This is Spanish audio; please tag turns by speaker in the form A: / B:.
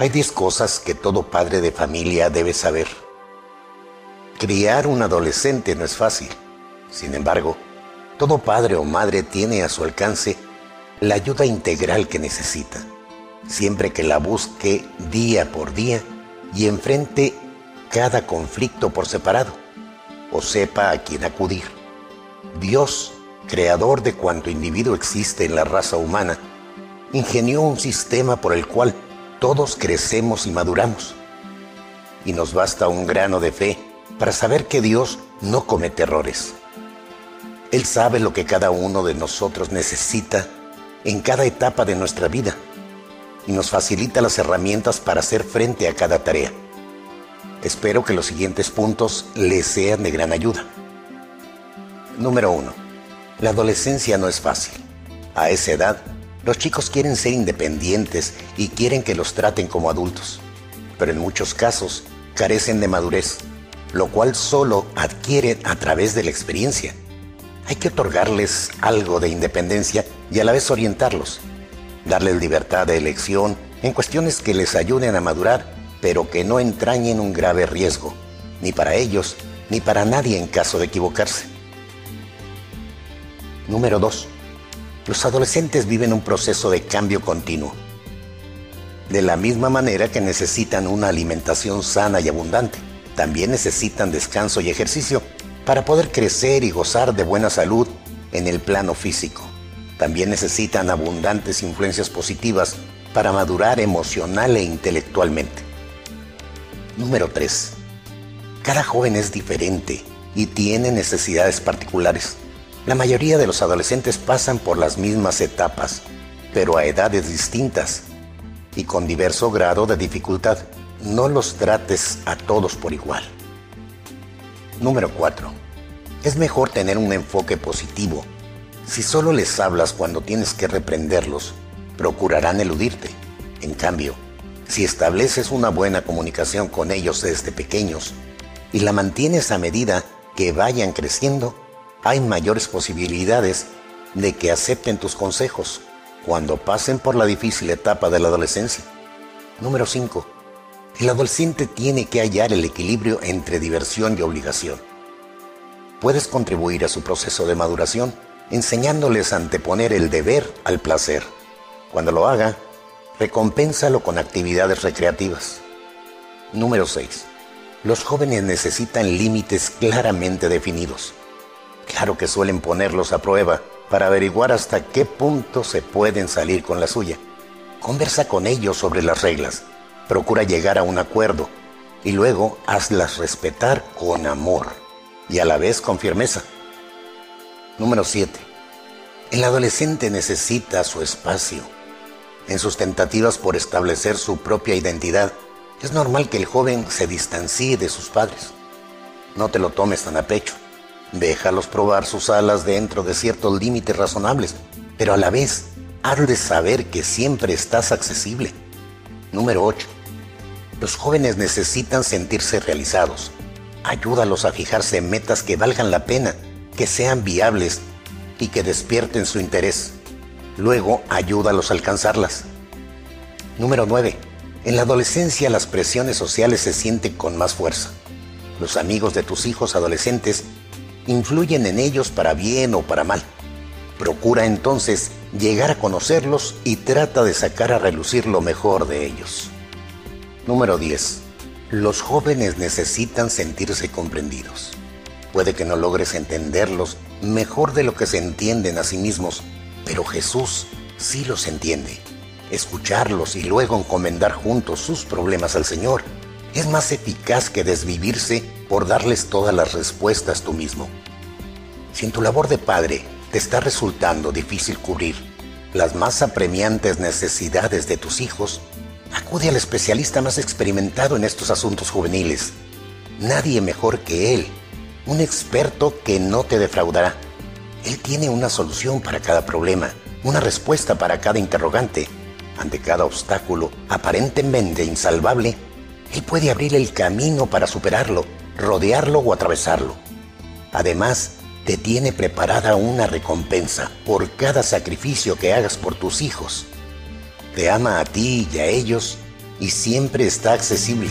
A: Hay 10 cosas que todo padre de familia debe saber. Criar un adolescente no es fácil. Sin embargo, todo padre o madre tiene a su alcance la ayuda integral que necesita, siempre que la busque día por día y enfrente cada conflicto por separado, o sepa a quién acudir. Dios, creador de cuanto individuo existe en la raza humana, ingenió un sistema por el cual todos crecemos y maduramos. Y nos basta un grano de fe para saber que Dios no comete errores. Él sabe lo que cada uno de nosotros necesita en cada etapa de nuestra vida y nos facilita las herramientas para hacer frente a cada tarea. Espero que los siguientes puntos les sean de gran ayuda. Número 1. La adolescencia no es fácil. A esa edad, los chicos quieren ser independientes y quieren que los traten como adultos, pero en muchos casos carecen de madurez, lo cual solo adquieren a través de la experiencia. Hay que otorgarles algo de independencia y a la vez orientarlos, darles libertad de elección en cuestiones que les ayuden a madurar, pero que no entrañen un grave riesgo, ni para ellos ni para nadie en caso de equivocarse. Número 2 los adolescentes viven un proceso de cambio continuo. De la misma manera que necesitan una alimentación sana y abundante, también necesitan descanso y ejercicio para poder crecer y gozar de buena salud en el plano físico. También necesitan abundantes influencias positivas para madurar emocional e intelectualmente. Número 3. Cada joven es diferente y tiene necesidades particulares. La mayoría de los adolescentes pasan por las mismas etapas, pero a edades distintas y con diverso grado de dificultad. No los trates a todos por igual. Número 4. Es mejor tener un enfoque positivo. Si solo les hablas cuando tienes que reprenderlos, procurarán eludirte. En cambio, si estableces una buena comunicación con ellos desde pequeños y la mantienes a medida que vayan creciendo, hay mayores posibilidades de que acepten tus consejos cuando pasen por la difícil etapa de la adolescencia. Número 5. El adolescente tiene que hallar el equilibrio entre diversión y obligación. Puedes contribuir a su proceso de maduración enseñándoles a anteponer el deber al placer. Cuando lo haga, recompénsalo con actividades recreativas. Número 6. Los jóvenes necesitan límites claramente definidos. Claro que suelen ponerlos a prueba para averiguar hasta qué punto se pueden salir con la suya. Conversa con ellos sobre las reglas, procura llegar a un acuerdo y luego hazlas respetar con amor y a la vez con firmeza. Número 7. El adolescente necesita su espacio. En sus tentativas por establecer su propia identidad, es normal que el joven se distancie de sus padres. No te lo tomes tan a pecho. Déjalos probar sus alas dentro de ciertos límites razonables, pero a la vez hazles saber que siempre estás accesible. Número 8. Los jóvenes necesitan sentirse realizados. Ayúdalos a fijarse en metas que valgan la pena, que sean viables y que despierten su interés. Luego, ayúdalos a alcanzarlas. Número 9. En la adolescencia las presiones sociales se sienten con más fuerza. Los amigos de tus hijos adolescentes influyen en ellos para bien o para mal. Procura entonces llegar a conocerlos y trata de sacar a relucir lo mejor de ellos. Número 10. Los jóvenes necesitan sentirse comprendidos. Puede que no logres entenderlos mejor de lo que se entienden a sí mismos, pero Jesús sí los entiende. Escucharlos y luego encomendar juntos sus problemas al Señor es más eficaz que desvivirse por darles todas las respuestas tú mismo. Si en tu labor de padre te está resultando difícil cubrir las más apremiantes necesidades de tus hijos, acude al especialista más experimentado en estos asuntos juveniles. Nadie mejor que él, un experto que no te defraudará. Él tiene una solución para cada problema, una respuesta para cada interrogante. Ante cada obstáculo aparentemente insalvable, Él puede abrir el camino para superarlo rodearlo o atravesarlo. Además, te tiene preparada una recompensa por cada sacrificio que hagas por tus hijos. Te ama a ti y a ellos y siempre está accesible.